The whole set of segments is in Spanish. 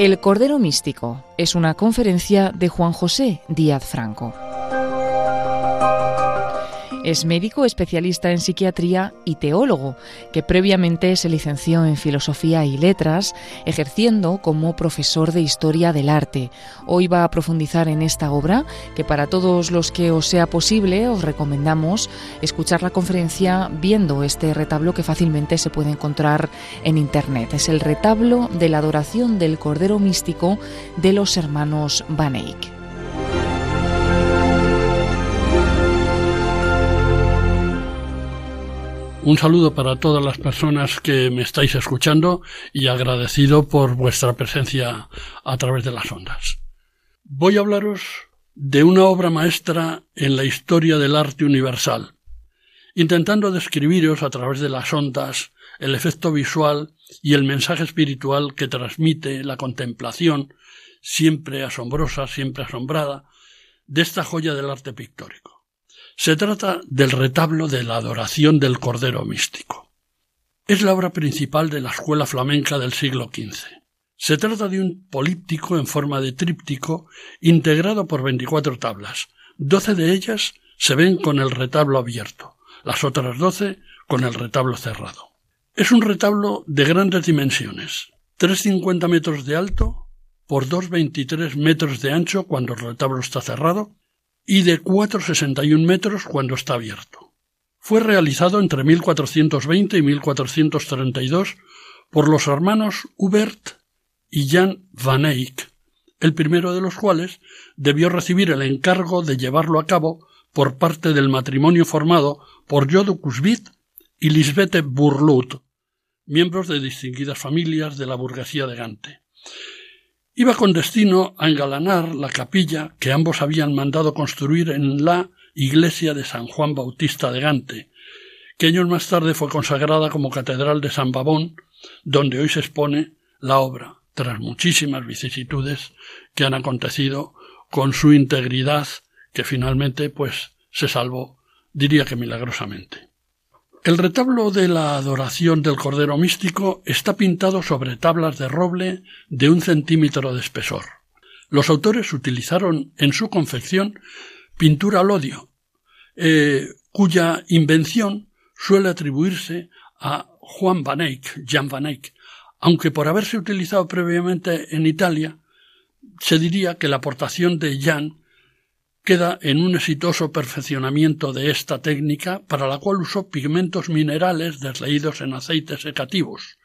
El Cordero Místico es una conferencia de Juan José Díaz Franco. Es médico especialista en psiquiatría y teólogo, que previamente se licenció en Filosofía y Letras, ejerciendo como profesor de Historia del Arte. Hoy va a profundizar en esta obra, que para todos los que os sea posible os recomendamos escuchar la conferencia viendo este retablo que fácilmente se puede encontrar en Internet. Es el retablo de la adoración del Cordero Místico de los hermanos Van Eyck. Un saludo para todas las personas que me estáis escuchando y agradecido por vuestra presencia a través de las ondas. Voy a hablaros de una obra maestra en la historia del arte universal, intentando describiros a través de las ondas el efecto visual y el mensaje espiritual que transmite la contemplación, siempre asombrosa, siempre asombrada, de esta joya del arte pictórico. Se trata del retablo de la adoración del Cordero Místico. Es la obra principal de la escuela flamenca del siglo XV. Se trata de un políptico en forma de tríptico integrado por veinticuatro tablas. Doce de ellas se ven con el retablo abierto, las otras doce con el retablo cerrado. Es un retablo de grandes dimensiones, tres cincuenta metros de alto por dos veintitrés metros de ancho cuando el retablo está cerrado y de 4,61 metros cuando está abierto. Fue realizado entre 1420 y 1432 por los hermanos Hubert y Jan van Eyck, el primero de los cuales debió recibir el encargo de llevarlo a cabo por parte del matrimonio formado por Jodocus Witt y Lisbeth Burlut, miembros de distinguidas familias de la burguesía de Gante. Iba con destino a engalanar la capilla que ambos habían mandado construir en la iglesia de San Juan Bautista de Gante, que años más tarde fue consagrada como Catedral de San Babón, donde hoy se expone la obra, tras muchísimas vicisitudes que han acontecido con su integridad, que finalmente pues se salvó, diría que milagrosamente. El retablo de la adoración del Cordero Místico está pintado sobre tablas de roble de un centímetro de espesor. Los autores utilizaron en su confección pintura al odio, eh, cuya invención suele atribuirse a Juan Van Eyck, Jan Van Eyck, aunque por haberse utilizado previamente en Italia, se diría que la aportación de Jan queda en un exitoso perfeccionamiento de esta técnica para la cual usó pigmentos minerales desleídos en aceites secativos,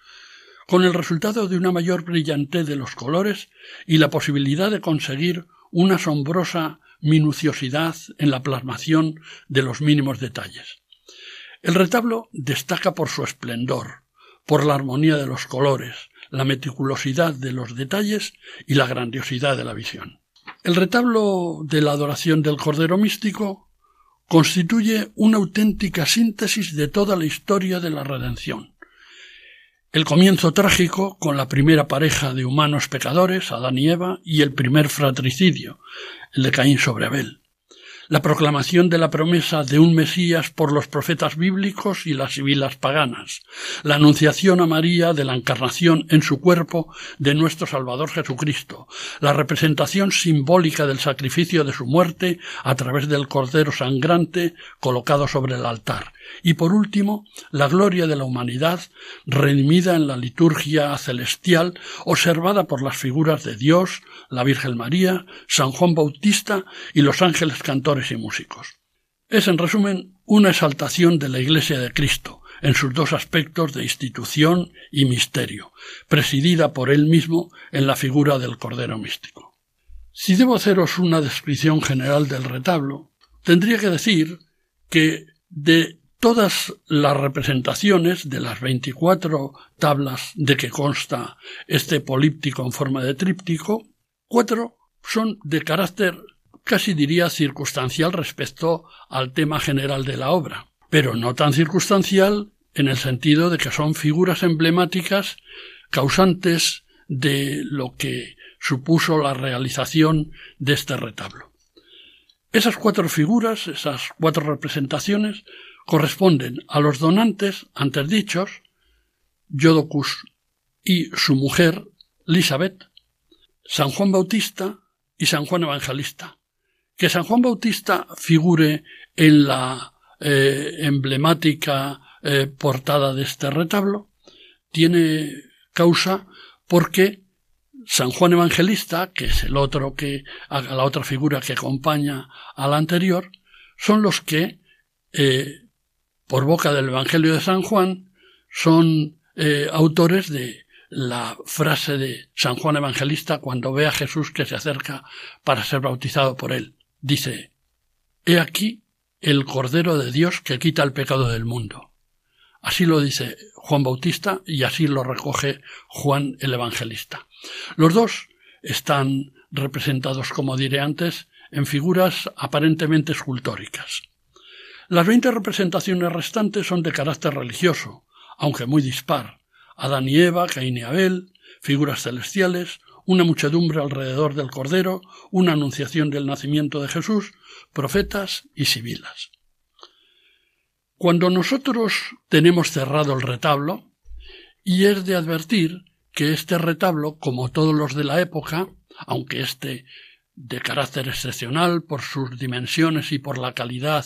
con el resultado de una mayor brillantez de los colores y la posibilidad de conseguir una asombrosa minuciosidad en la plasmación de los mínimos detalles. El retablo destaca por su esplendor, por la armonía de los colores, la meticulosidad de los detalles y la grandiosidad de la visión. El retablo de la adoración del Cordero Místico constituye una auténtica síntesis de toda la historia de la redención. El comienzo trágico con la primera pareja de humanos pecadores, Adán y Eva, y el primer fratricidio, el de Caín sobre Abel la proclamación de la promesa de un Mesías por los profetas bíblicos y las sibilas paganas, la anunciación a María de la encarnación en su cuerpo de nuestro Salvador Jesucristo, la representación simbólica del sacrificio de su muerte a través del Cordero sangrante colocado sobre el altar, y por último, la gloria de la humanidad redimida en la liturgia celestial observada por las figuras de Dios, la Virgen María, San Juan Bautista y los ángeles cantores y músicos. Es, en resumen, una exaltación de la Iglesia de Cristo, en sus dos aspectos de institución y misterio, presidida por él mismo en la figura del Cordero Místico. Si debo haceros una descripción general del retablo, tendría que decir que de todas las representaciones de las veinticuatro tablas de que consta este políptico en forma de tríptico, cuatro son de carácter casi diría circunstancial respecto al tema general de la obra, pero no tan circunstancial en el sentido de que son figuras emblemáticas causantes de lo que supuso la realización de este retablo. Esas cuatro figuras, esas cuatro representaciones, corresponden a los donantes antes dichos, Jodocus y su mujer, Elizabeth, San Juan Bautista y San Juan Evangelista. Que San Juan Bautista figure en la eh, emblemática eh, portada de este retablo tiene causa porque San Juan Evangelista, que es el otro que, la otra figura que acompaña a la anterior, son los que, eh, por boca del Evangelio de San Juan, son eh, autores de la frase de San Juan Evangelista cuando ve a Jesús que se acerca para ser bautizado por él. Dice, He aquí el Cordero de Dios que quita el pecado del mundo. Así lo dice Juan Bautista y así lo recoge Juan el Evangelista. Los dos están representados, como diré antes, en figuras aparentemente escultóricas. Las veinte representaciones restantes son de carácter religioso, aunque muy dispar. Adán y Eva, Caín y Abel, figuras celestiales, una muchedumbre alrededor del Cordero, una anunciación del nacimiento de Jesús, profetas y sibilas. Cuando nosotros tenemos cerrado el retablo, y es de advertir que este retablo, como todos los de la época, aunque este de carácter excepcional por sus dimensiones y por la calidad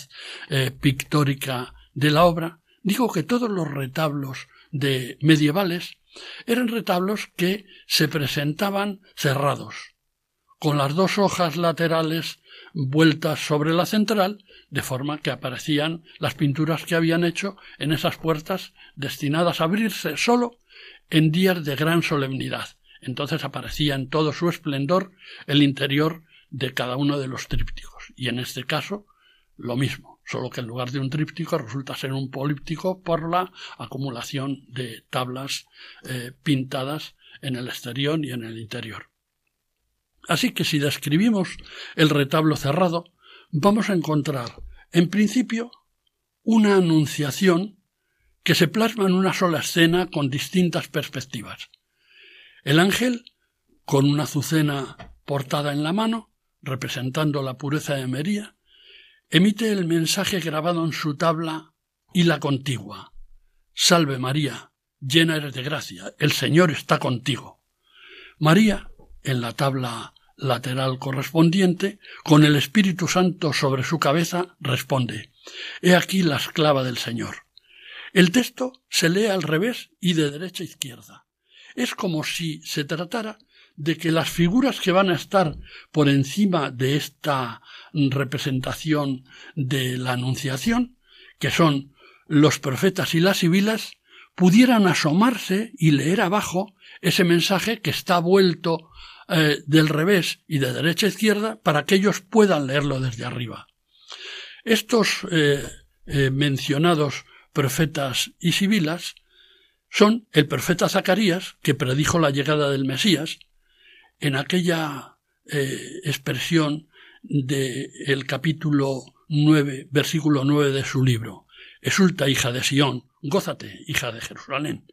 eh, pictórica de la obra, digo que todos los retablos de medievales eran retablos que se presentaban cerrados, con las dos hojas laterales vueltas sobre la central, de forma que aparecían las pinturas que habían hecho en esas puertas destinadas a abrirse solo en días de gran solemnidad. Entonces aparecía en todo su esplendor el interior de cada uno de los trípticos. Y en este caso, lo mismo, solo que en lugar de un tríptico resulta ser un políptico por la acumulación de tablas eh, pintadas en el exterior y en el interior. Así que si describimos el retablo cerrado, vamos a encontrar, en principio, una anunciación que se plasma en una sola escena con distintas perspectivas. El ángel, con una azucena portada en la mano, representando la pureza de María, emite el mensaje grabado en su tabla y la contigua. Salve María, llena eres de gracia, el Señor está contigo. María, en la tabla lateral correspondiente, con el Espíritu Santo sobre su cabeza, responde He aquí la esclava del Señor. El texto se lee al revés y de derecha a izquierda. Es como si se tratara de que las figuras que van a estar por encima de esta representación de la Anunciación, que son los profetas y las sibilas, pudieran asomarse y leer abajo ese mensaje que está vuelto eh, del revés y de derecha a izquierda para que ellos puedan leerlo desde arriba. Estos eh, eh, mencionados profetas y sibilas son el profeta Zacarías, que predijo la llegada del Mesías, en aquella expresión del capítulo 9, versículo 9 de su libro. Exulta, hija de Sión, gózate, hija de Jerusalén.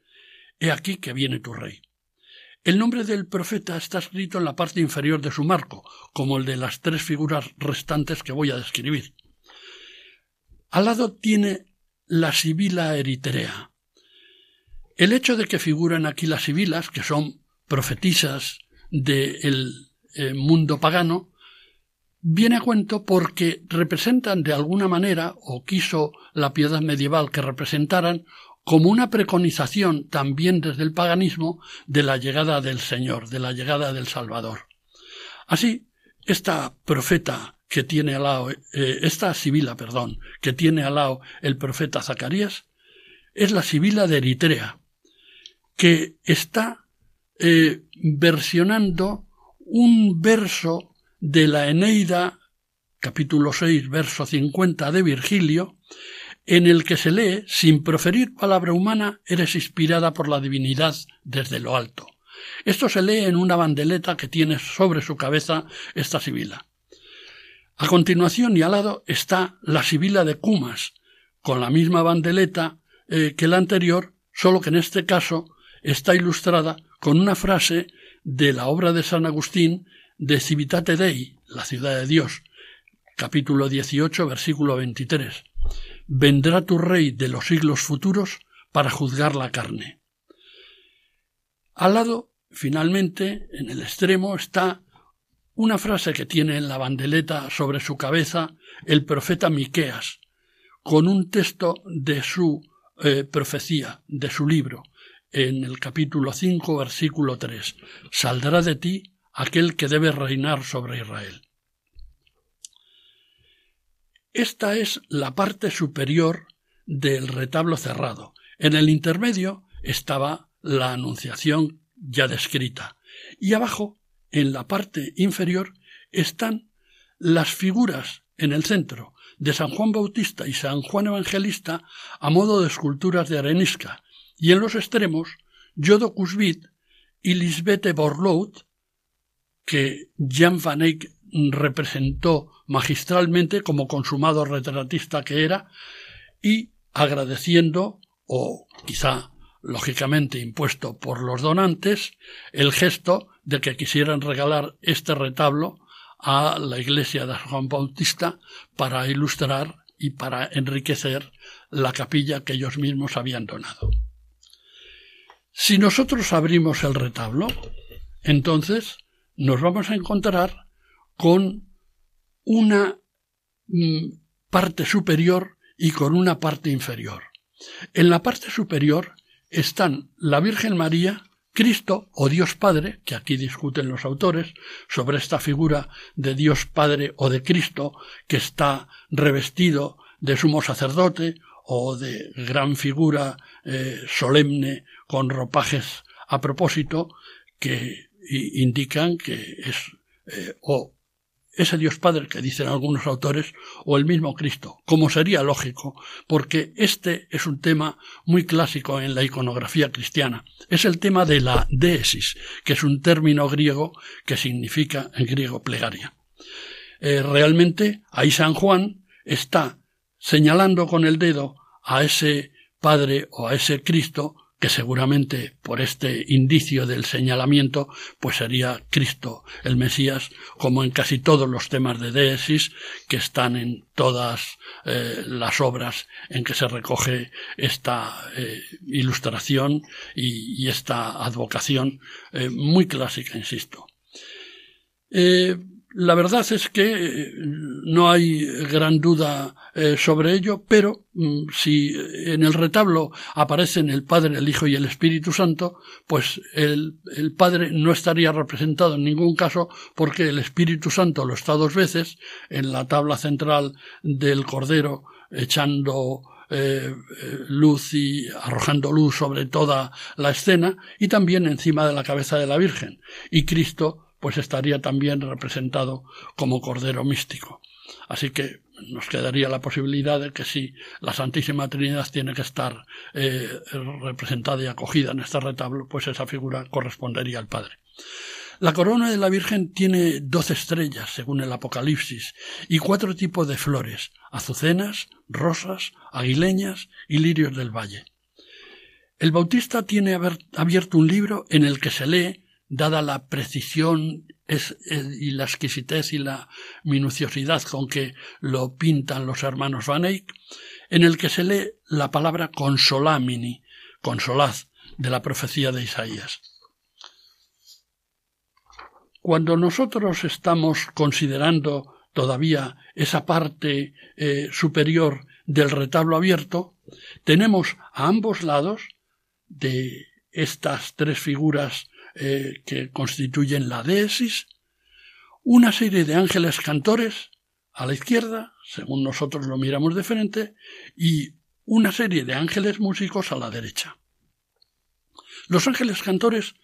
He aquí que viene tu rey. El nombre del profeta está escrito en la parte inferior de su marco, como el de las tres figuras restantes que voy a describir. Al lado tiene la sibila eritrea. El hecho de que figuran aquí las sibilas, que son profetisas del eh, mundo pagano, viene a cuento porque representan de alguna manera, o quiso la piedad medieval que representaran, como una preconización también desde el paganismo de la llegada del Señor, de la llegada del Salvador. Así, esta profeta que tiene al lado, eh, esta sibila, perdón, que tiene al lado el profeta Zacarías, es la sibila de Eritrea, que está eh, versionando un verso de la Eneida, capítulo 6, verso 50 de Virgilio, en el que se lee, sin proferir palabra humana, eres inspirada por la divinidad desde lo alto. Esto se lee en una bandeleta que tiene sobre su cabeza esta sibila. A continuación y al lado está la sibila de Cumas, con la misma bandeleta eh, que la anterior, solo que en este caso está ilustrada con una frase de la obra de San Agustín de Civitate Dei, la ciudad de Dios, capítulo 18, versículo 23 vendrá tu rey de los siglos futuros para juzgar la carne. Al lado finalmente, en el extremo, está una frase que tiene en la bandeleta sobre su cabeza el profeta Miqueas, con un texto de su eh, profecía, de su libro, en el capítulo 5, versículo 3. Saldrá de ti aquel que debe reinar sobre Israel. Esta es la parte superior del retablo cerrado. En el intermedio estaba la Anunciación ya descrita. Y abajo, en la parte inferior, están las figuras en el centro de San Juan Bautista y San Juan Evangelista a modo de esculturas de arenisca, y en los extremos Jodo Cusbit y Lisbeth Borlout, que Jan van Eyck representó magistralmente como consumado retratista que era, y agradeciendo, o quizá lógicamente impuesto por los donantes, el gesto de que quisieran regalar este retablo a la iglesia de Juan Bautista para ilustrar y para enriquecer la capilla que ellos mismos habían donado. Si nosotros abrimos el retablo, entonces nos vamos a encontrar con una mm, parte superior y con una parte inferior. En la parte superior están la Virgen María, Cristo o Dios Padre, que aquí discuten los autores sobre esta figura de Dios Padre o de Cristo que está revestido de sumo sacerdote o de gran figura eh, solemne con ropajes a propósito que indican que es eh, o ese Dios Padre que dicen algunos autores, o el mismo Cristo, como sería lógico, porque este es un tema muy clásico en la iconografía cristiana. Es el tema de la deesis, que es un término griego que significa en griego plegaria. Eh, realmente ahí San Juan está señalando con el dedo a ese Padre o a ese Cristo que seguramente por este indicio del señalamiento pues sería Cristo el Mesías como en casi todos los temas de Deesis que están en todas eh, las obras en que se recoge esta eh, ilustración y, esta advocación eh, muy clásica insisto la verdad es que eh, no hay gran duda eh, sobre ello, pero mm, si en el retablo aparecen el Padre, el Hijo y el Espíritu Santo, pues el, Padre no estaría representado en ningún caso porque el Espíritu Santo lo está dos veces en la tabla central del Cordero echando eh, luz y arrojando luz sobre toda la escena y también encima de la cabeza de la Virgen. Y Cristo pues estaría también representado como Cordero místico. Así que nos quedaría la posibilidad de que si la Santísima Trinidad tiene que estar eh, representada y acogida en este retablo, pues esa figura correspondería al Padre. La corona de la Virgen tiene doce estrellas, según el Apocalipsis, y cuatro tipos de flores, azucenas, rosas, aguileñas y lirios del valle. El Bautista tiene abierto un libro en el que se lee dada la precisión y la exquisitez y la minuciosidad con que lo pintan los hermanos Van Eyck, en el que se lee la palabra consolamini, consolad, de la profecía de Isaías. Cuando nosotros estamos considerando todavía esa parte eh, superior del retablo abierto, tenemos a ambos lados de estas tres figuras eh, que constituyen la deesis, una serie de ángeles cantores a la izquierda, según nosotros lo miramos de frente, y una serie de ángeles músicos a la derecha. Los ángeles cantores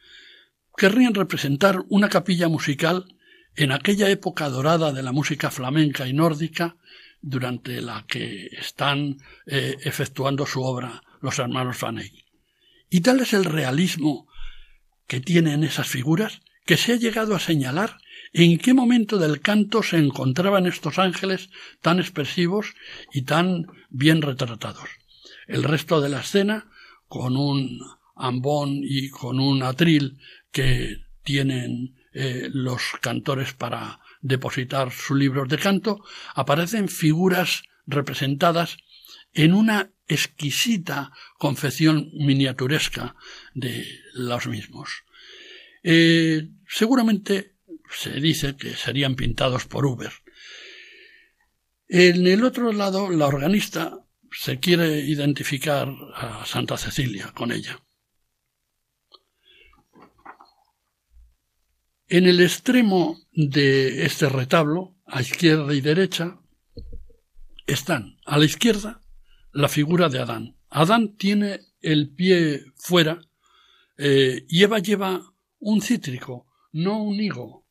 querrían representar una capilla musical en aquella época dorada de la música flamenca y nórdica durante la que están eh, efectuando su obra los hermanos Van Eyck. Y tal es el realismo que tienen esas figuras que se ha llegado a señalar en qué momento del canto se encontraban estos ángeles tan expresivos y tan bien retratados. El resto de la escena, con un ambón y con un atril que tienen eh, los cantores para depositar sus libros de canto, aparecen figuras representadas en una exquisita confección miniaturesca de los mismos. Eh, seguramente se dice que serían pintados por Uber. En el otro lado, la organista se quiere identificar a Santa Cecilia con ella. En el extremo de este retablo, a izquierda y derecha, están a la izquierda la figura de Adán. Adán tiene el pie fuera eh, y Eva lleva un cítrico, no un higo,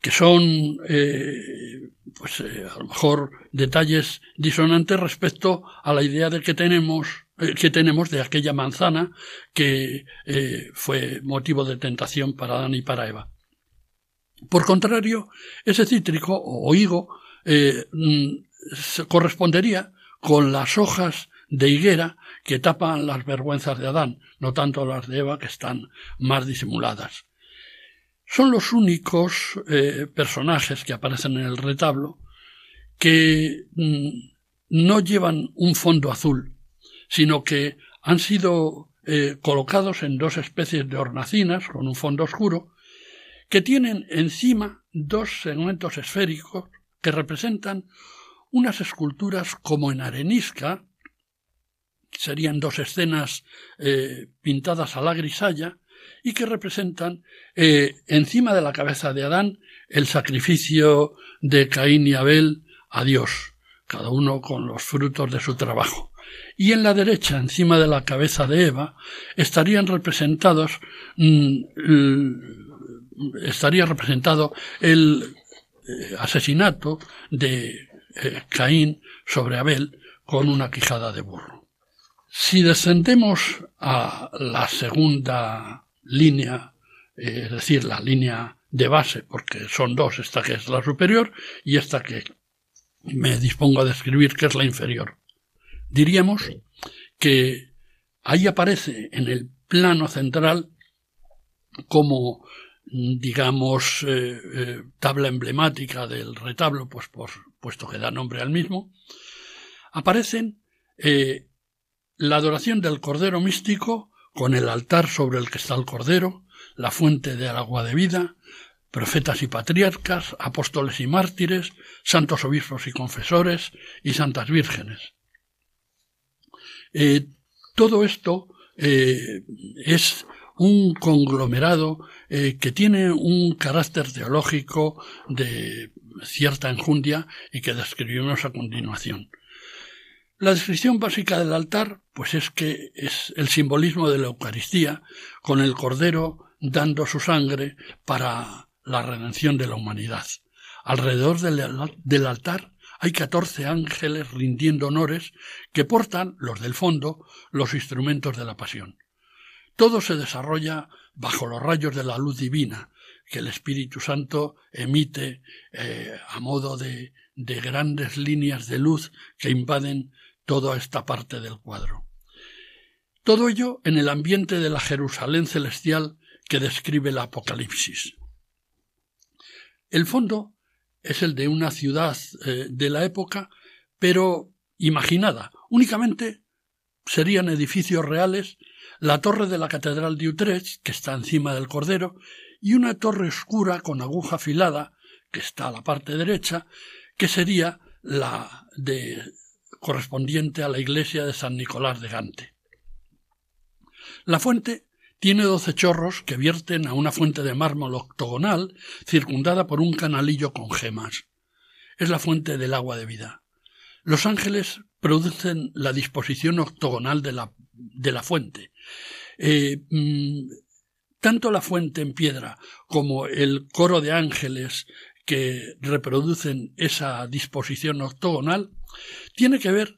que son eh, pues eh, a lo mejor detalles disonantes respecto a la idea de que tenemos que tenemos de aquella manzana que fue motivo de tentación para Adán y para Eva. Por contrario, ese cítrico o higo mm, correspondería con las hojas de higuera que tapan las vergüenzas de Adán, no tanto las de Eva que están más disimuladas. Son los únicos eh, personajes que aparecen en el retablo que mm, no llevan un fondo azul, sino que han sido eh, colocados en dos especies de hornacinas con un fondo oscuro, que tienen encima dos segmentos esféricos que representan unas esculturas como en arenisca, serían dos escenas eh, pintadas a la grisalla, y que representan eh, encima de la cabeza de Adán el sacrificio de Caín y Abel a Dios, cada uno con los frutos de su trabajo. Y en la derecha, encima de la cabeza de Eva, estarían representados mm, estaría representado el eh, asesinato de eh, Caín sobre Abel con una quijada de burro. Si descendemos a la segunda línea, eh, es decir, la línea de base, porque son dos, esta que es la superior y esta que me dispongo a describir que es la inferior. Diríamos que ahí aparece en el plano central como digamos, eh, tabla emblemática del retablo, pues por, puesto que da nombre al mismo, aparecen eh, la adoración del Cordero místico con el altar sobre el que está el Cordero, la fuente del agua de vida, profetas y patriarcas, apóstoles y mártires, santos obispos y confesores y santas vírgenes. todo esto es un conglomerado eh, que tiene un carácter teológico de cierta enjundia y que describimos a continuación. La descripción básica del altar, pues es que es el simbolismo de la Eucaristía, con el Cordero dando su sangre para la redención de la humanidad. Alrededor del, altar hay catorce ángeles rindiendo honores que portan, los del fondo, los instrumentos de la pasión. Todo se desarrolla bajo los rayos de la luz divina que el Espíritu Santo emite eh, a modo de, de grandes líneas de luz que invaden toda esta parte del cuadro. Todo ello en el ambiente de la Jerusalén celestial que describe el Apocalipsis. El fondo es el de una ciudad eh, de la época, pero imaginada. Únicamente serían edificios reales la torre de la Catedral de Utrecht, que está encima del Cordero, y una torre oscura con aguja afilada, que está a la parte derecha, que sería la de correspondiente a la iglesia de San Nicolás de Gante. La fuente tiene doce chorros que vierten a una fuente de mármol octogonal circundada por un canalillo con gemas. Es la fuente del agua de vida. Los ángeles producen la disposición octogonal de la, de la fuente. Eh, mm, tanto la fuente en piedra como el coro de ángeles que reproducen esa disposición octogonal tiene que ver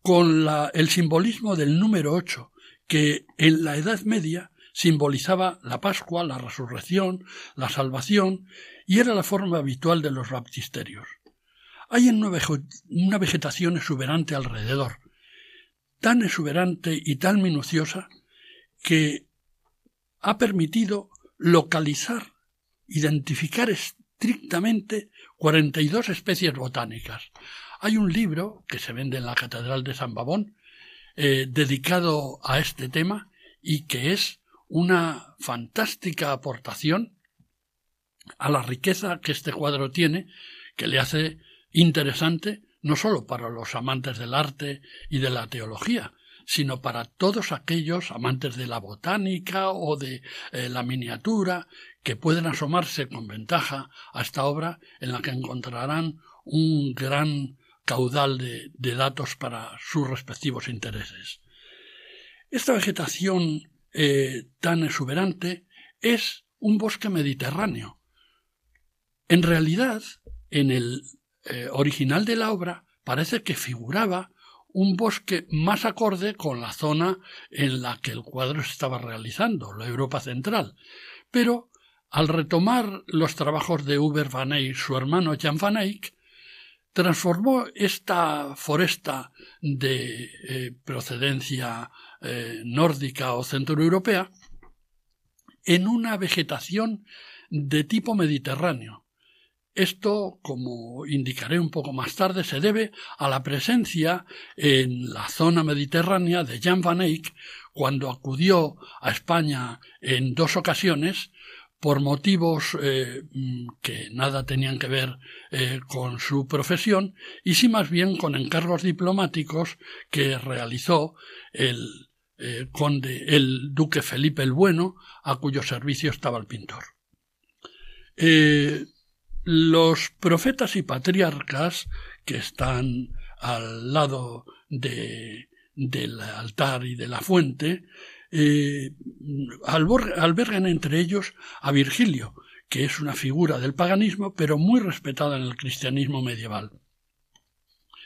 con el simbolismo del número ocho, que en la Edad Media simbolizaba la Pascua, la resurrección, la salvación, y era la forma habitual de los baptisterios. Hay una vegetación exuberante alrededor, tan exuberante y tan minuciosa que ha permitido localizar, identificar estrictamente 42 especies botánicas. Hay un libro que se vende en la Catedral de San Babón eh, dedicado a este tema y que es una fantástica aportación a la riqueza que este cuadro tiene, que le hace interesante no sólo para los amantes del arte y de la teología, sino para todos aquellos amantes de la botánica o de eh, la miniatura que pueden asomarse con ventaja a esta obra en la que encontrarán un gran caudal de, datos para sus respectivos intereses. Esta vegetación eh, tan exuberante es un bosque mediterráneo. En realidad, en el eh, original de la obra parece que figuraba un bosque más acorde con la zona en la que el cuadro se estaba realizando, la Europa central. Pero al retomar los trabajos de Uber van Eyck, su hermano Jan van Eyck, transformó esta foresta de eh, procedencia eh, nórdica o centroeuropea en una vegetación de tipo mediterráneo, esto, como indicaré un poco más tarde, se debe a la presencia en la zona mediterránea de Jan van Eyck cuando acudió a España en dos ocasiones por motivos eh, que nada tenían que ver eh, con su profesión y sí más bien con encargos diplomáticos que realizó el eh, conde, el duque Felipe el Bueno, a cuyo servicio estaba el pintor. Los profetas y patriarcas que están al lado de, del altar y de la fuente eh, albergan entre ellos a Virgilio, que es una figura del paganismo, pero muy respetada en el cristianismo medieval.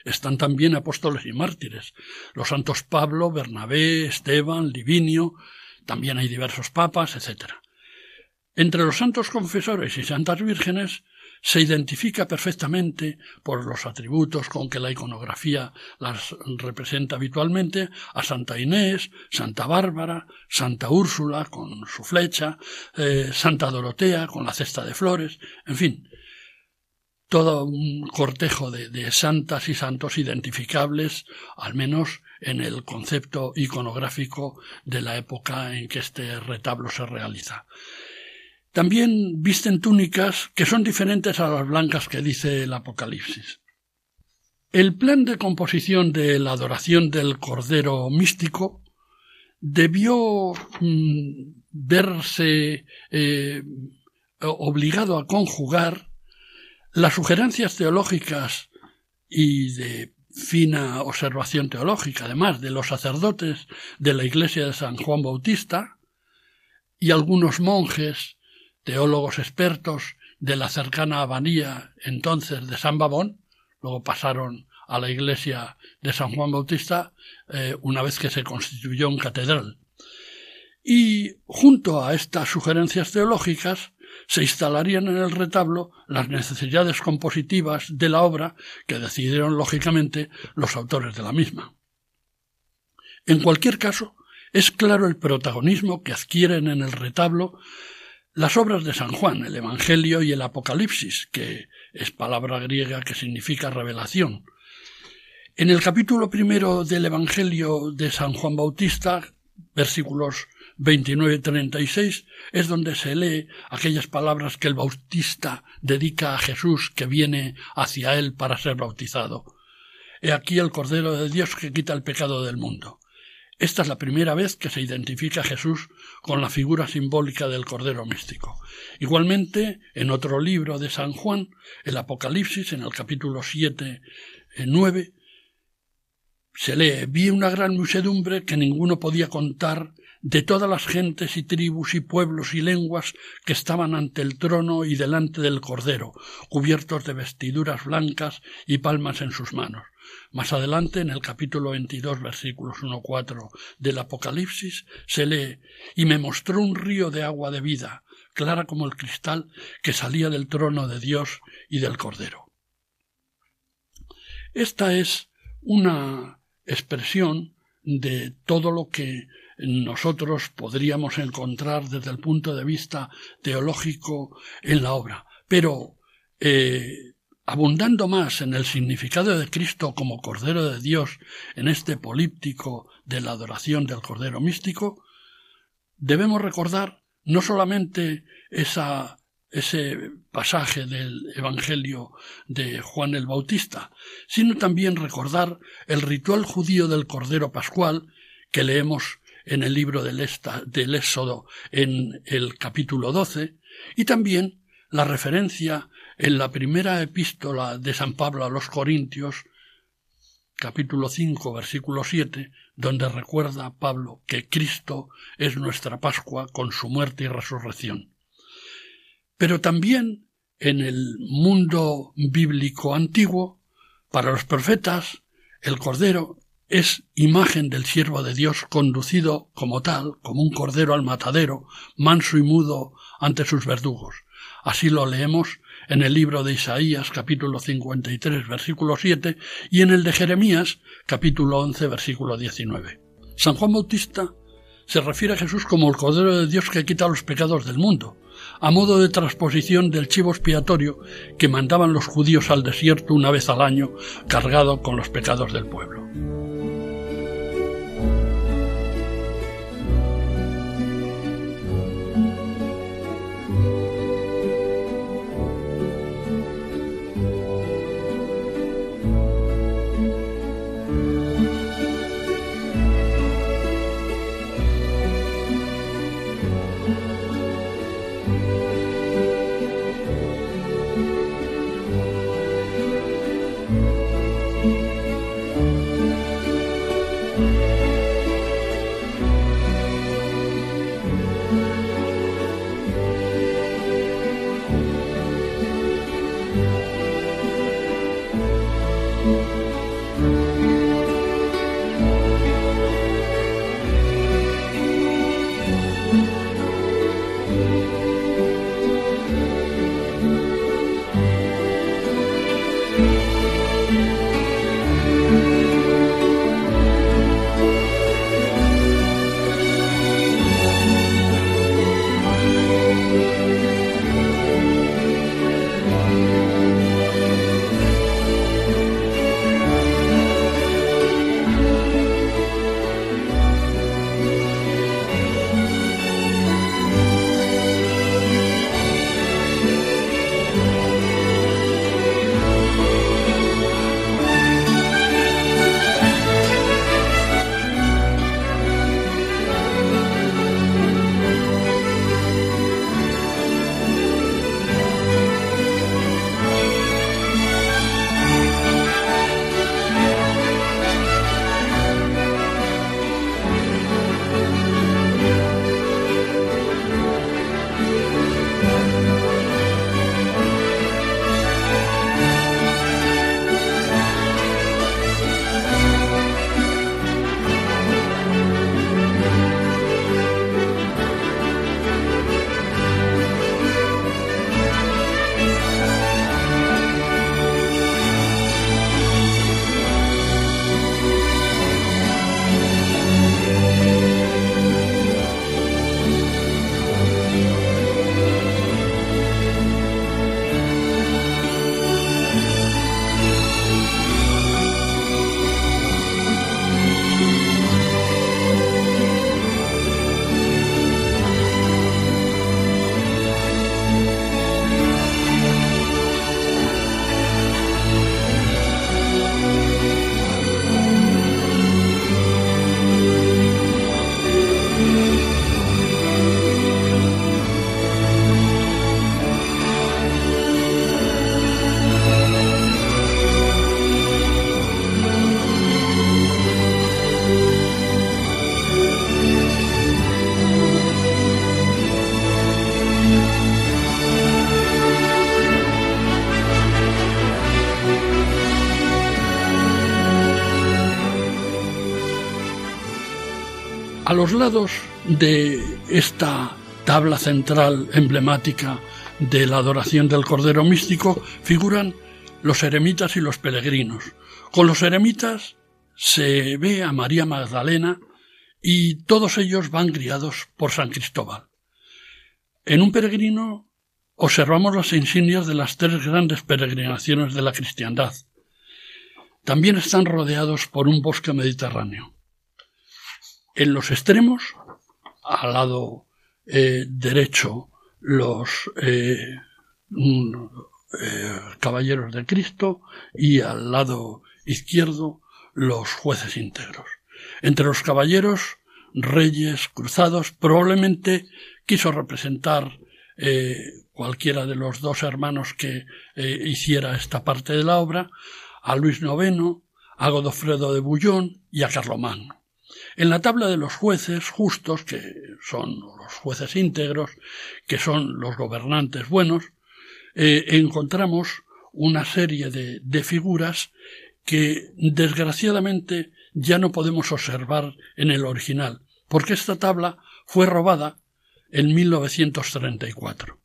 Están también apóstoles y mártires, los santos Pablo, Bernabé, Esteban, Livinio, también hay diversos papas, etc. Entre los santos confesores y santas vírgenes se identifica perfectamente por los atributos con que la iconografía las representa habitualmente a Santa Inés, Santa Bárbara, Santa Úrsula con su flecha, eh, Santa Dorotea con la cesta de flores, en fin, todo un cortejo de, de, santas y santos identificables, al menos en el concepto iconográfico de la época en que este retablo se realiza. También visten túnicas que son diferentes a las blancas que dice el Apocalipsis. El plan de composición de la adoración del Cordero místico debió mm, verse eh, obligado a conjugar las sugerencias teológicas y de fina observación teológica, además de los sacerdotes de la iglesia de San Juan Bautista y algunos monjes teólogos expertos de la cercana abadía entonces de San Babón, luego pasaron a la iglesia de San Juan Bautista eh, una vez que se constituyó en catedral. Y junto a estas sugerencias teológicas se instalarían en el retablo las necesidades compositivas de la obra que decidieron lógicamente los autores de la misma. En cualquier caso, es claro el protagonismo que adquieren en el retablo las obras de San Juan, el Evangelio y el Apocalipsis, que es palabra griega que significa revelación. En el capítulo primero del Evangelio de San Juan Bautista, versículos 29 y 36, es donde se lee aquellas palabras que el Bautista dedica a Jesús que viene hacia él para ser bautizado. He aquí el Cordero de Dios que quita el pecado del mundo. Esta es la primera vez que se identifica a Jesús con la figura simbólica del Cordero Místico. Igualmente, en otro libro de San Juan, el Apocalipsis, en el capítulo 7, 9, eh, se lee, vi una gran muchedumbre que ninguno podía contar de todas las gentes y tribus y pueblos y lenguas que estaban ante el trono y delante del Cordero, cubiertos de vestiduras blancas y palmas en sus manos. Más adelante, en el capítulo 22, versículos 1-4 del Apocalipsis, se lee Y me mostró un río de agua de vida, clara como el cristal, que salía del trono de Dios y del Cordero. Esta es una expresión de todo lo que nosotros podríamos encontrar desde el punto de vista teológico en la obra. Pero, eh, abundando más en el significado de Cristo como Cordero de Dios en este políptico de la adoración del Cordero místico, debemos recordar no solamente esa, ese pasaje del Evangelio de Juan el Bautista, sino también recordar el ritual judío del Cordero Pascual que leemos en el libro del, del Éxodo en el capítulo 12, y también la referencia en la primera epístola de San Pablo a los Corintios, capítulo 5, versículo 7, donde recuerda Pablo que Cristo es nuestra Pascua con su muerte y resurrección. Pero también en el mundo bíblico antiguo, para los profetas, el Cordero es imagen del siervo de Dios conducido como tal, como un cordero al matadero, manso y mudo ante sus verdugos. Así lo leemos en el libro de Isaías capítulo 53 versículo 7 y en el de Jeremías capítulo 11 versículo 19. San Juan Bautista se refiere a Jesús como el Cordero de Dios que quita los pecados del mundo, a modo de transposición del chivo expiatorio que mandaban los judíos al desierto una vez al año cargado con los pecados del pueblo. Los lados de esta tabla central emblemática de la adoración del Cordero Místico figuran los eremitas y los peregrinos. Con los eremitas se ve a María Magdalena y todos ellos van guiados por San Cristóbal. En un peregrino observamos las insignias de las tres grandes peregrinaciones de la cristiandad. También están rodeados por un bosque mediterráneo. En los extremos al lado eh, derecho los eh, mm, caballeros de Cristo y al lado izquierdo los jueces íntegros. Entre los caballeros, reyes, cruzados, probablemente quiso representar cualquiera de los dos hermanos que hiciera esta parte de la obra, a Luis IX, a Godofredo de Bullón y a Carlomagno. En la tabla de los jueces justos, que son los jueces íntegros, que son los gobernantes buenos, eh, encontramos una serie de, de figuras que desgraciadamente ya no podemos observar en el original, porque esta tabla fue robada en 1934.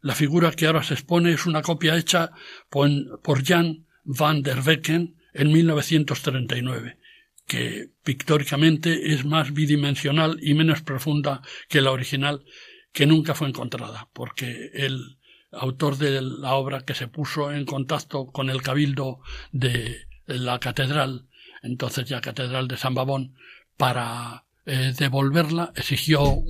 La figura que ahora se expone es una copia hecha por Jan van der Wecken en 1939, que pictóricamente es más bidimensional y menos profunda que la original, que nunca fue encontrada, porque el autor de la obra que se puso en contacto con el cabildo de la catedral, entonces ya catedral de San Babón, para eh, devolverla, exigió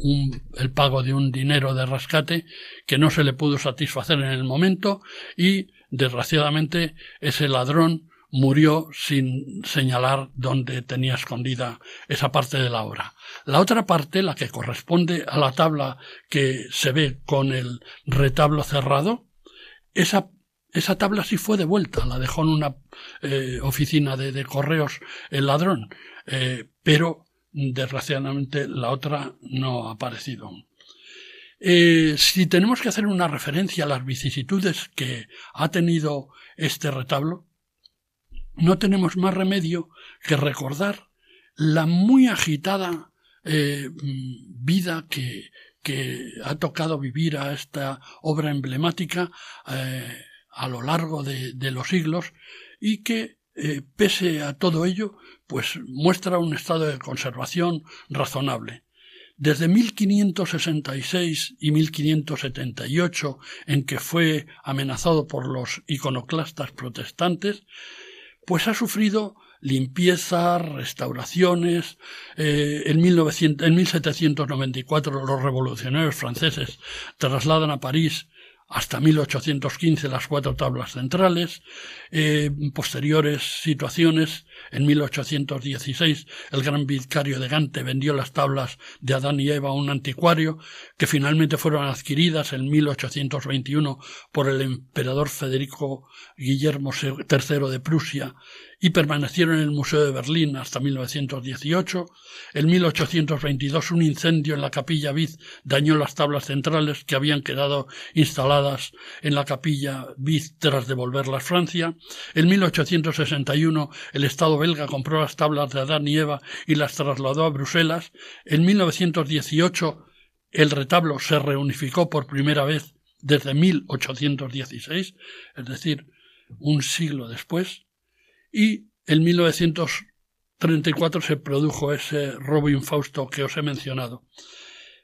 el pago de un dinero de rescate que no se le pudo satisfacer en el momento y, desgraciadamente, ese ladrón murió sin señalar dónde tenía escondida esa parte de la obra. La otra parte, la que corresponde a la tabla que se ve con el retablo cerrado, esa, esa tabla sí fue devuelta, la dejó en una eh, oficina de, correos el ladrón, eh, pero desgraciadamente la otra no ha aparecido. Eh, si tenemos que hacer una referencia a las vicisitudes que ha tenido este retablo, no tenemos más remedio que recordar la muy agitada eh, vida que, que, ha tocado vivir a esta obra emblemática eh, a lo largo de, los siglos y que, eh, pese a todo ello, pues muestra un estado de conservación razonable. Desde 1566 y 1578, en que fue amenazado por los iconoclastas protestantes, pues ha sufrido limpieza, restauraciones. Eh, en, 1900, en 1794 los revolucionarios franceses trasladan a París hasta 1815 las cuatro tablas centrales. Eh, posteriores situaciones, en 1816 el gran vicario de Gante vendió las tablas de Adán y Eva a un anticuario, que finalmente fueron adquiridas en 1821 por el emperador Federico Guillermo III de Prusia y permanecieron en el Museo de Berlín hasta 1918. En 1822 un incendio en la capilla Viz dañó las tablas centrales que habían quedado instaladas en la capilla Viz tras devolverlas Francia. En 1861 el Estado belga compró las tablas de Adán y Eva y las trasladó a Bruselas. En 1918 el retablo se reunificó por primera vez desde 1816, es decir, un siglo después y en 1934 se produjo ese robo infausto que os he mencionado.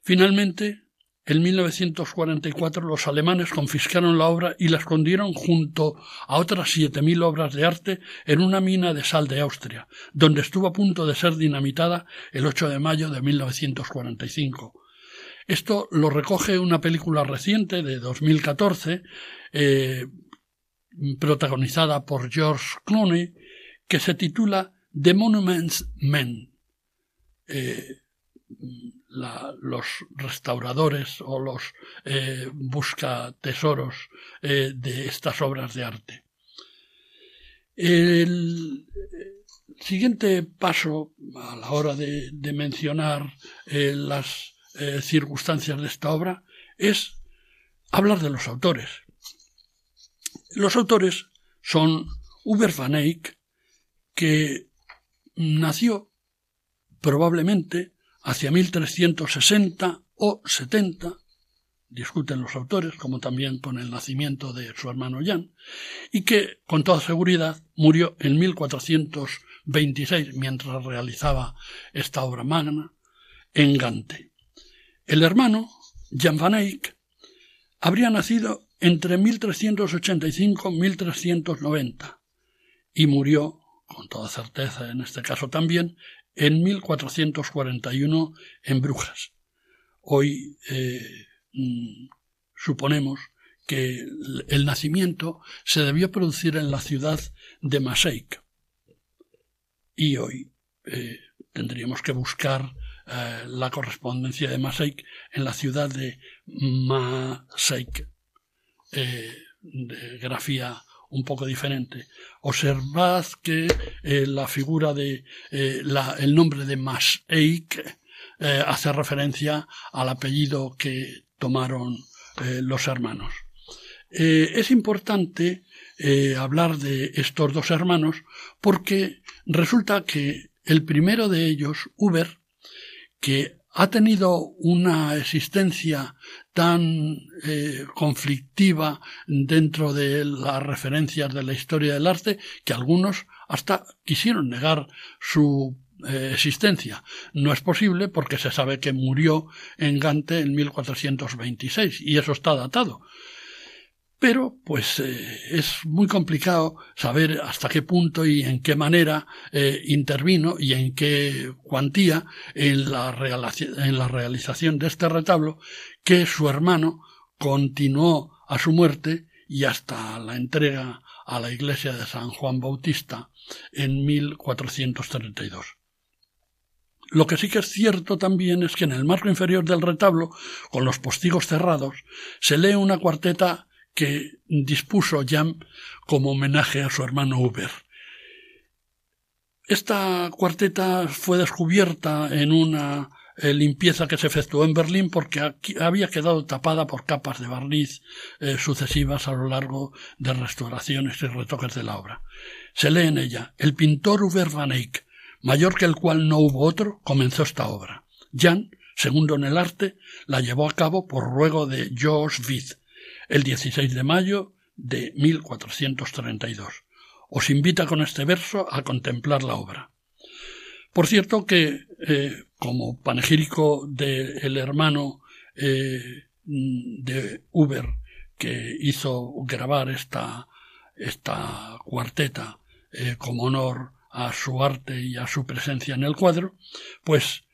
Finalmente, en 1944 los alemanes confiscaron la obra y la escondieron junto a otras 7.000 obras de arte en una mina de sal de Austria, donde estuvo a punto de ser dinamitada el 8 de mayo de 1945. Esto lo recoge una película reciente de 2014, eh, protagonizada por George Clooney, que se titula The Monuments Men. Eh, los restauradores o los eh, busca tesoros eh, de estas obras de arte. El siguiente paso a la hora de, mencionar las circunstancias de esta obra es hablar de los autores. Los autores son Uber van Eyck, que nació probablemente hacia 1360 o 70, discuten los autores, como también con el nacimiento de su hermano Jan, y que, con toda seguridad, murió en 1426 mientras realizaba esta obra magna en Gante. El hermano, Jan van Eyck, habría nacido entre 1385 y 1390 y murió con toda certeza en este caso también, en 1441 en Brujas. hoy eh, mm, suponemos que el nacimiento se debió producir en la ciudad de Maseik. Y hoy eh, tendríamos que buscar eh, la correspondencia de Maseik en la ciudad de Maseik, de grafía un poco diferente. Observad que la figura de el nombre de Maseik hace referencia al apellido que tomaron los hermanos. Eh, es importante eh, hablar de estos dos hermanos porque resulta que el primero de ellos, Uber, que ha tenido una existencia tan eh, conflictiva dentro de las referencias de la historia del arte que algunos hasta quisieron negar su existencia. No es posible porque se sabe que murió en Gante en 1426 y eso está datado. Pero, pues, eh, es muy complicado saber hasta qué punto y en qué manera eh, intervino y en qué cuantía en la, en la realización de este retablo que su hermano continuó a su muerte y hasta la entrega a la iglesia de San Juan Bautista en 1432. Lo que sí que es cierto también es que en el marco inferior del retablo, con los postigos cerrados, se lee una cuarteta que dispuso Jan como homenaje a su hermano Uber. Esta cuarteta fue descubierta en una eh, limpieza que se efectuó en Berlín porque había quedado tapada por capas de barniz eh, sucesivas a lo largo de restauraciones y retoques de la obra. Se lee en ella el pintor Uber van Eyck, mayor que el cual no hubo otro, comenzó esta obra. Jan, segundo en el arte, la llevó a cabo por ruego de George Witt, el 16 de mayo de 1432. Os invita con este verso a contemplar la obra. Por cierto que, eh, como panegírico del hermano eh, de Uber que hizo grabar esta, esta cuarteta eh, como honor a su arte y a su presencia en el cuadro, pues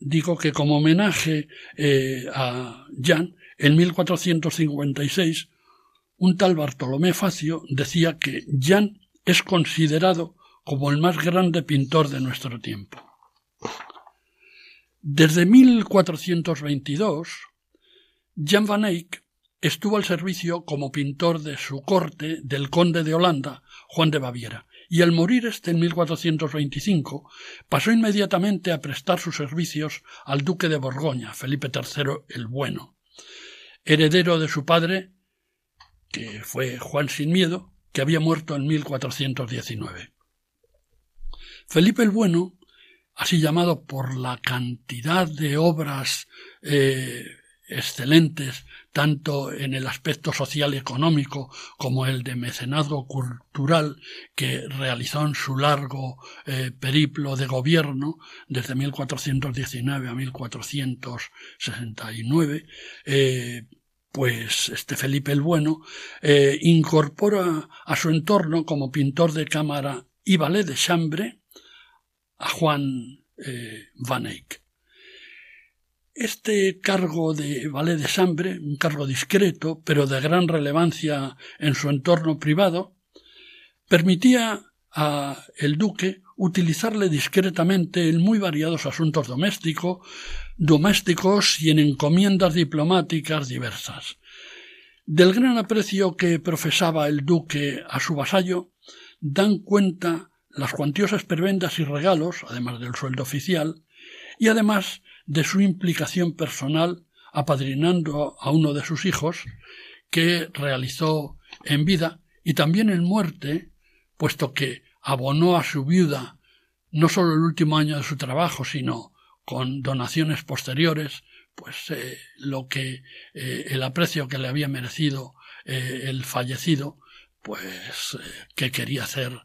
digo que como homenaje a Jan en 1456, un tal Bartolomé Facio decía que Jan es considerado como el más grande pintor de nuestro tiempo. Desde 1422, Jan van Eyck estuvo al servicio como pintor de su corte del conde de Holanda, Juan de Baviera, y al morir este en 1425 pasó inmediatamente a prestar sus servicios al duque de Borgoña, Felipe III el Bueno, heredero de su padre, que fue Juan sin Miedo, que había muerto en 1419. Felipe el Bueno, así llamado por la cantidad de obras eh, excelentes, tanto en el aspecto social y económico como el de mecenazgo cultural que realizó en su largo eh, periplo de gobierno desde 1419 a 1469, eh, pues este Felipe el Bueno eh, incorpora a su entorno como pintor de cámara y ballet de chambre a Juan Van Eyck. Este cargo de valet de Sambre, un cargo discreto, pero de gran relevancia en su entorno privado, permitía a el duque utilizarle discretamente en muy variados asuntos domésticos, domésticos y en encomiendas diplomáticas diversas. Del gran aprecio que profesaba el duque a su vasallo, dan cuenta las cuantiosas pervendas y regalos, además del sueldo oficial, y además de su implicación personal apadrinando a uno de sus hijos que realizó en vida y también en muerte, puesto que abonó a su viuda no solo el último año de su trabajo, sino con donaciones posteriores, pues eh, lo que eh, el aprecio que le había merecido eh, el fallecido, pues que quería hacer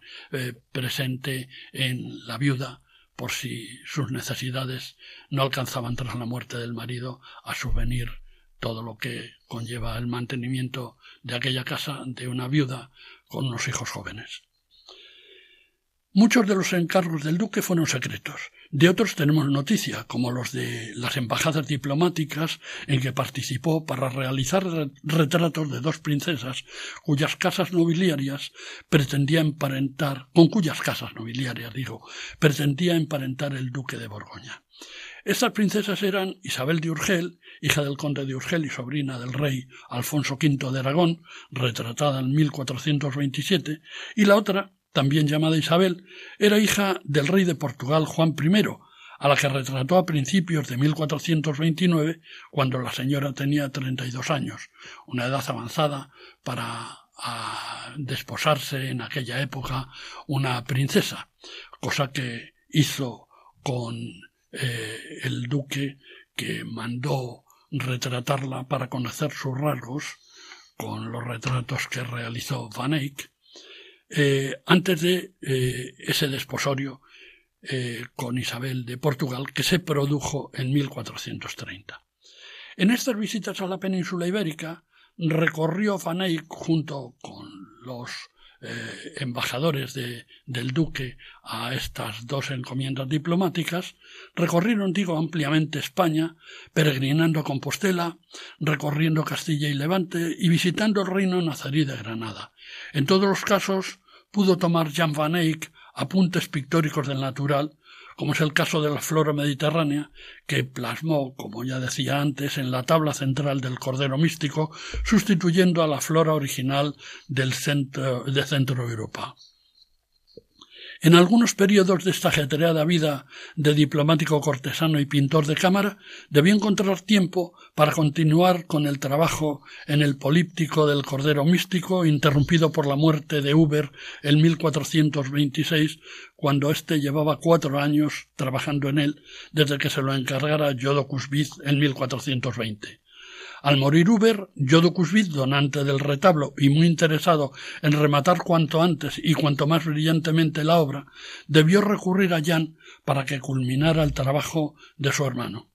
presente en la viuda por si sus necesidades no alcanzaban tras la muerte del marido a subvenir todo lo que conlleva el mantenimiento de aquella casa de una viuda con unos hijos jóvenes. Muchos de los encargos del duque fueron secretos. De otros tenemos noticia, como los de las embajadas diplomáticas en que participó para realizar retratos de dos princesas cuyas casas nobiliarias pretendía emparentar, con cuyas casas nobiliarias, digo, pretendía emparentar el duque de Borgoña. Estas princesas eran Isabel de Urgel, hija del conde de Urgel y sobrina del rey Alfonso V de Aragón, retratada en 1427, y la otra, también llamada Isabel, era hija del rey de Portugal Juan I, a la que retrató a principios de 1429, cuando la señora tenía 32 años, una edad avanzada para desposarse en aquella época una princesa, cosa que hizo con eh, el duque que mandó retratarla para conocer sus rasgos con los retratos que realizó Van Eyck eh, antes de eh, ese desposorio eh, con Isabel de Portugal que se produjo en 1430. En estas visitas a la península ibérica recorrió Van Eyck junto con los eh, embajadores de, del duque a estas dos encomiendas diplomáticas, recorrieron, digo, ampliamente España, peregrinando a Compostela, recorriendo Castilla y Levante y visitando el reino nazarí de Granada. En todos los casos pudo tomar Jan van Eyck apuntes pictóricos del natural como es el caso de la flora mediterránea, que plasmó, como ya decía antes, en la tabla central del Cordero Místico, sustituyendo a la flora original del centro, de Centro Europa. En algunos periodos de esta ajetreada vida de diplomático cortesano y pintor de cámara, debió encontrar tiempo para continuar con el trabajo en el políptico del Cordero Místico, interrumpido por la muerte de Uber en 1426, cuando éste llevaba cuatro años trabajando en él, desde que se lo encargara Jodocus en 1420. Al morir Uber, Jodocus donante del retablo y muy interesado en rematar cuanto antes y cuanto más brillantemente la obra, debió recurrir a Jan para que culminara el trabajo de su hermano.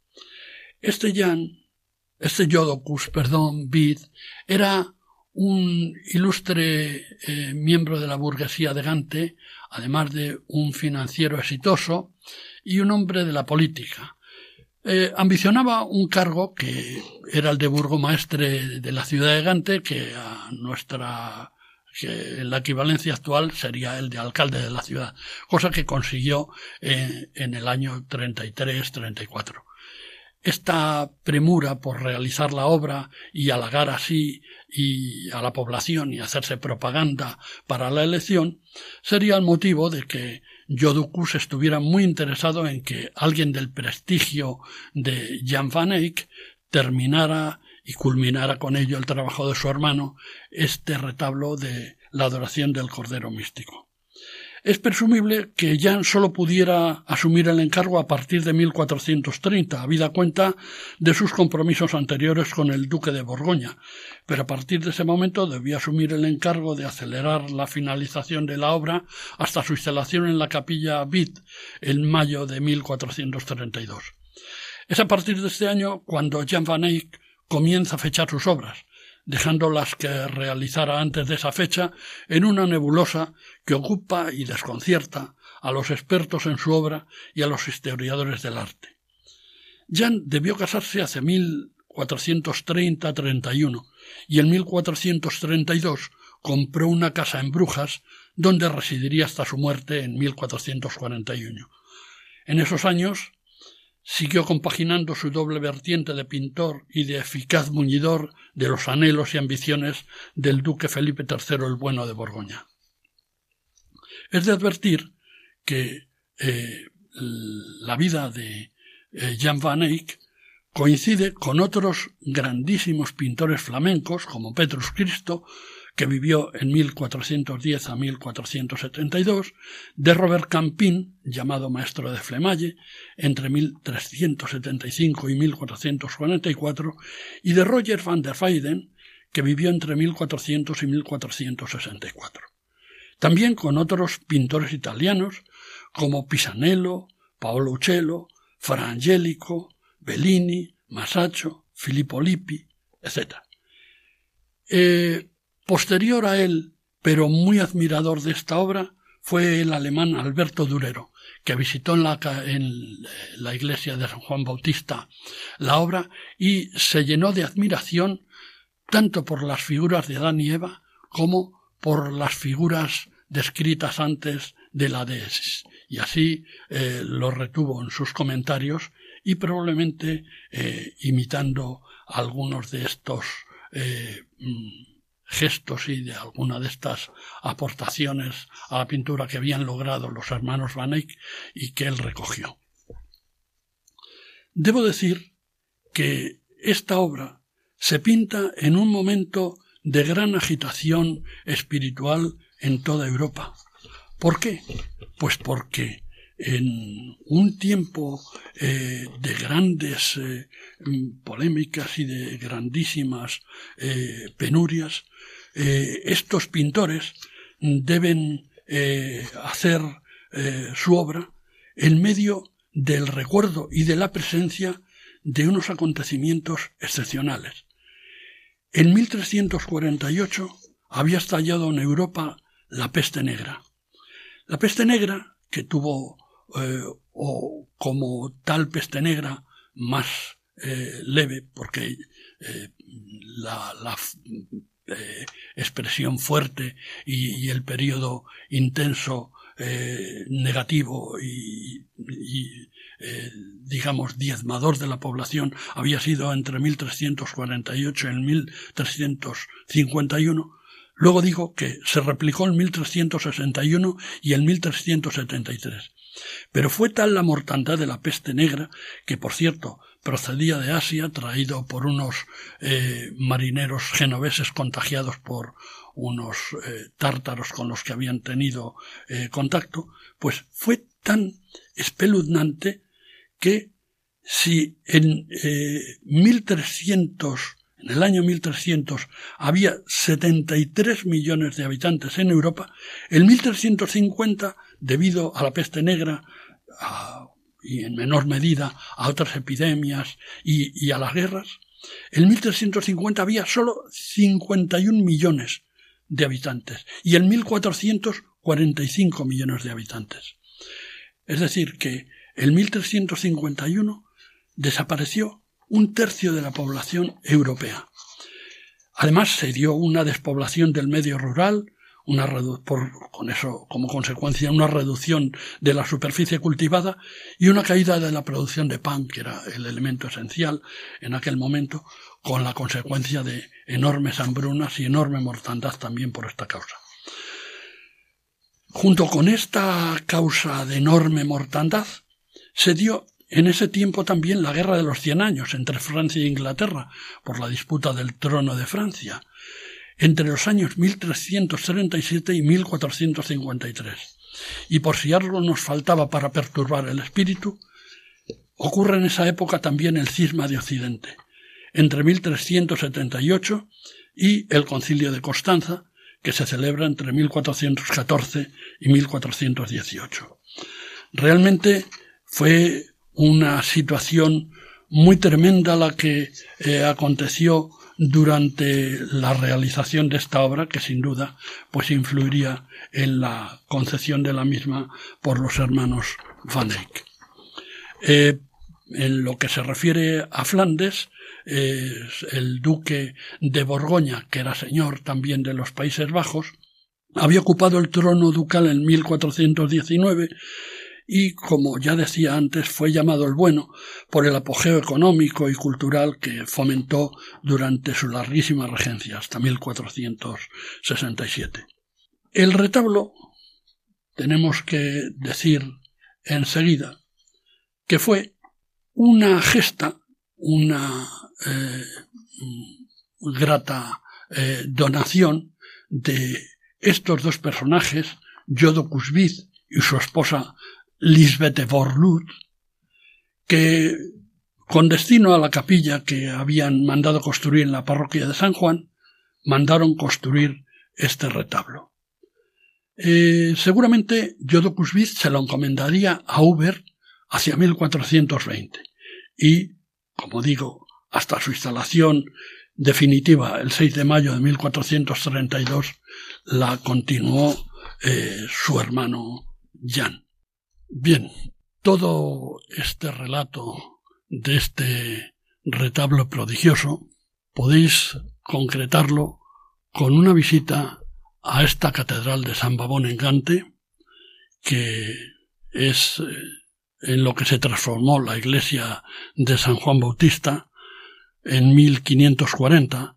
Este Jan, este Jodocus, perdón, Vid, era un ilustre eh, miembro de la burguesía de Gante, además de un financiero exitoso y un hombre de la política, eh, ambicionaba un cargo que era el de burgomaestre de la ciudad de Gante, que a nuestra que en la equivalencia actual sería el de alcalde de la ciudad, cosa que consiguió eh, en el año 33-34. Esta premura por realizar la obra y halagar así y a la población y hacerse propaganda para la elección sería el motivo de que Joducus estuviera muy interesado en que alguien del prestigio de Jan van Eyck terminara y culminara con ello el trabajo de su hermano, este retablo de la adoración del Cordero Místico. Es presumible que Jan solo pudiera asumir el encargo a partir de 1430, habida cuenta de sus compromisos anteriores con el duque de Borgoña, pero a partir de ese momento debía asumir el encargo de acelerar la finalización de la obra hasta su instalación en la capilla Vid en mayo de 1432. Es a partir de este año cuando Jan van Eyck comienza a fechar sus obras, dejando las que realizara antes de esa fecha en una nebulosa que ocupa y desconcierta a los expertos en su obra y a los historiadores del arte. Jan debió casarse hace 1430-31 y en 1432 compró una casa en Brujas donde residiría hasta su muerte en 1441. En esos años siguió compaginando su doble vertiente de pintor y de eficaz muñidor de los anhelos y ambiciones del duque Felipe III el Bueno de Borgoña. Es de advertir que eh, la vida de eh, Jan van Eyck coincide con otros grandísimos pintores flamencos como Petrus Cristo, que vivió en 1410 a 1472, de Robert Campin, llamado maestro de Flemalle, entre 1375 y 1444, y de Roger van der Weyden, que vivió entre 1400 y 1464. También con otros pintores italianos como Pisanello, Paolo Uccello, Fra Angelico, Bellini, Masaccio, Filippo Lippi, etc. Posterior a él, pero muy admirador de esta obra, fue el alemán Alberto Durero, que visitó en la, en la iglesia de San Juan Bautista la obra y se llenó de admiración tanto por las figuras de Adán y Eva como por las figuras descritas antes de la Deesis. Y así eh, lo retuvo en sus comentarios y probablemente eh, imitando algunos de estos eh, mm, gestos y de alguna de estas aportaciones a la pintura que habían logrado los hermanos Van Eyck y que él recogió. Debo decir que esta obra se pinta en un momento de gran agitación espiritual en toda Europa. ¿Por qué? Pues porque en un tiempo eh, de grandes eh, polémicas y de grandísimas eh, penurias, estos pintores deben hacer su obra en medio del recuerdo y de la presencia de unos acontecimientos excepcionales. En 1348 había estallado en Europa la peste negra. La peste negra, que tuvo eh, o como tal peste negra más eh, leve, porque eh, la, expresión fuerte y, el periodo intenso negativo y, digamos diezmador de la población había sido entre 1348 y 1351 Luego digo que se replicó en 1361 y en 1373. Pero fue tal la mortandad de la peste negra, que por cierto procedía de Asia, traído por unos eh, marineros genoveses contagiados por unos eh, tártaros con los que habían tenido eh, contacto, pues fue tan espeluznante que si en 1300 en el año 1300 había 73 millones de habitantes en Europa, en 1350 debido a la peste negra y en menor medida a otras epidemias y, a las guerras, en 1350 había solo 51 millones de habitantes y en 1400 45 millones de habitantes. Es decir, que en 1351 desapareció un tercio de la población europea. Además se dio una despoblación del medio rural, una con eso como consecuencia una reducción de la superficie cultivada y una caída de la producción de pan, que era el elemento esencial en aquel momento, con la consecuencia de enormes hambrunas y enorme mortandad también por esta causa. Junto con esta causa de enorme mortandad, se dio en ese tiempo también la guerra de los cien años entre Francia e Inglaterra por la disputa del trono de Francia, entre los años 1337 y 1453. Y por si algo nos faltaba para perturbar el espíritu, ocurre en esa época también el cisma de Occidente, entre 1378 y el concilio de Constanza, que se celebra entre 1414 y 1418. Realmente fue una situación muy tremenda la que eh, aconteció durante la realización de esta obra, que sin duda pues influiría en la concepción de la misma por los hermanos Van Eyck. Eh, en lo que se refiere a Flandes, el duque de Borgoña, que era señor también de los Países Bajos, había ocupado el trono ducal en 1419 y, como ya decía antes, fue llamado el bueno por el apogeo económico y cultural que fomentó durante su larguísima regencia hasta 1467. El retablo, tenemos que decir enseguida, que fue una gesta, una eh, grata eh, donación de estos dos personajes, Jodocus y su esposa Lisbeth Borlut, que con destino a la capilla que habían mandado construir en la parroquia de San Juan, mandaron construir este retablo. Eh, seguramente Jodocus se lo encomendaría a Uber hacia 1420 y, como digo, hasta su instalación definitiva el 6 de mayo de 1432, la continuó eh, su hermano Jan. Bien, todo este relato de este retablo prodigioso podéis concretarlo con una visita a esta catedral de San Babón en Gante, que es eh, en lo que se transformó la iglesia de San Juan Bautista en 1540,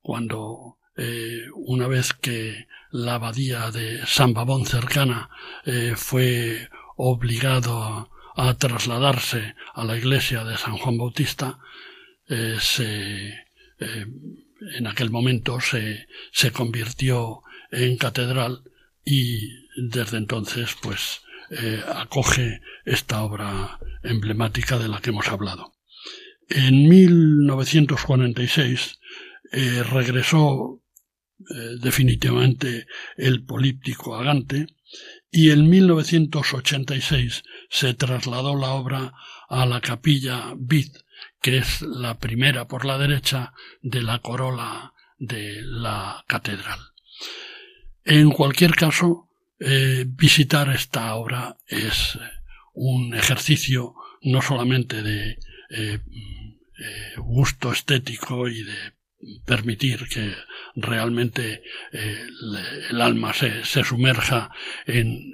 cuando eh, una vez que la abadía de San Babón cercana eh, fue obligado a, trasladarse a la iglesia de San Juan Bautista, se, en aquel momento se, se convirtió en catedral y desde entonces pues eh, acoge esta obra emblemática de la que hemos hablado. En 1946 eh, regresó eh, definitivamente el políptico agante y en 1986 se trasladó la obra a la capilla Vid, que es la primera por la derecha de la corola de la catedral. En cualquier caso, eh, visitar esta obra es eh, un ejercicio no solamente de eh, gusto estético y de permitir que realmente el alma se, sumerja en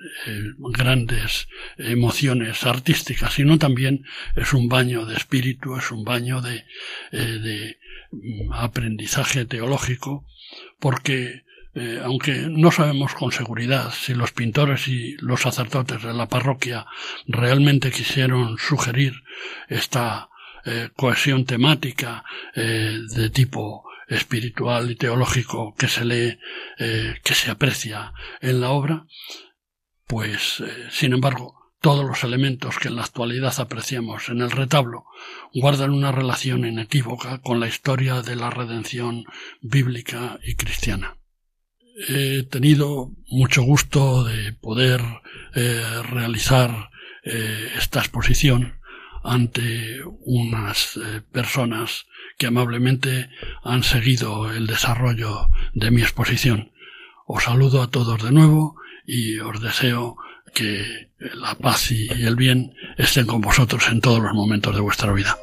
grandes emociones artísticas, sino también es un baño de espíritu, es un baño de, de mm, aprendizaje teológico, porque eh, aunque no sabemos con seguridad si los pintores y los sacerdotes de la parroquia realmente quisieron sugerir esta eh, cohesión temática eh, de tipo espiritual y teológico que se lee, que se aprecia en la obra, pues, sin embargo, todos los elementos que en la actualidad apreciamos en el retablo guardan una relación inequívoca con la historia de la redención bíblica y cristiana. He tenido mucho gusto de poder eh, realizar eh, esta exposición ante unas eh, personas que amablemente han seguido el desarrollo de mi exposición. Os saludo a todos de nuevo y os deseo que la paz y el bien estén con vosotros en todos los momentos de vuestra vida.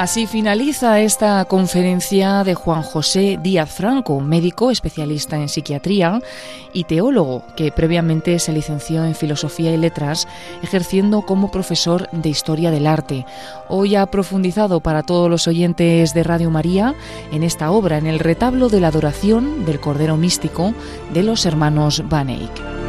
Así finaliza esta conferencia de Juan José Díaz Franco, médico especialista en psiquiatría y teólogo que previamente se licenció en Filosofía y Letras, ejerciendo como profesor de Historia del Arte. Hoy ha profundizado para todos los oyentes de Radio María en esta obra, en el retablo de la adoración del Cordero Místico de los hermanos Van Eyck.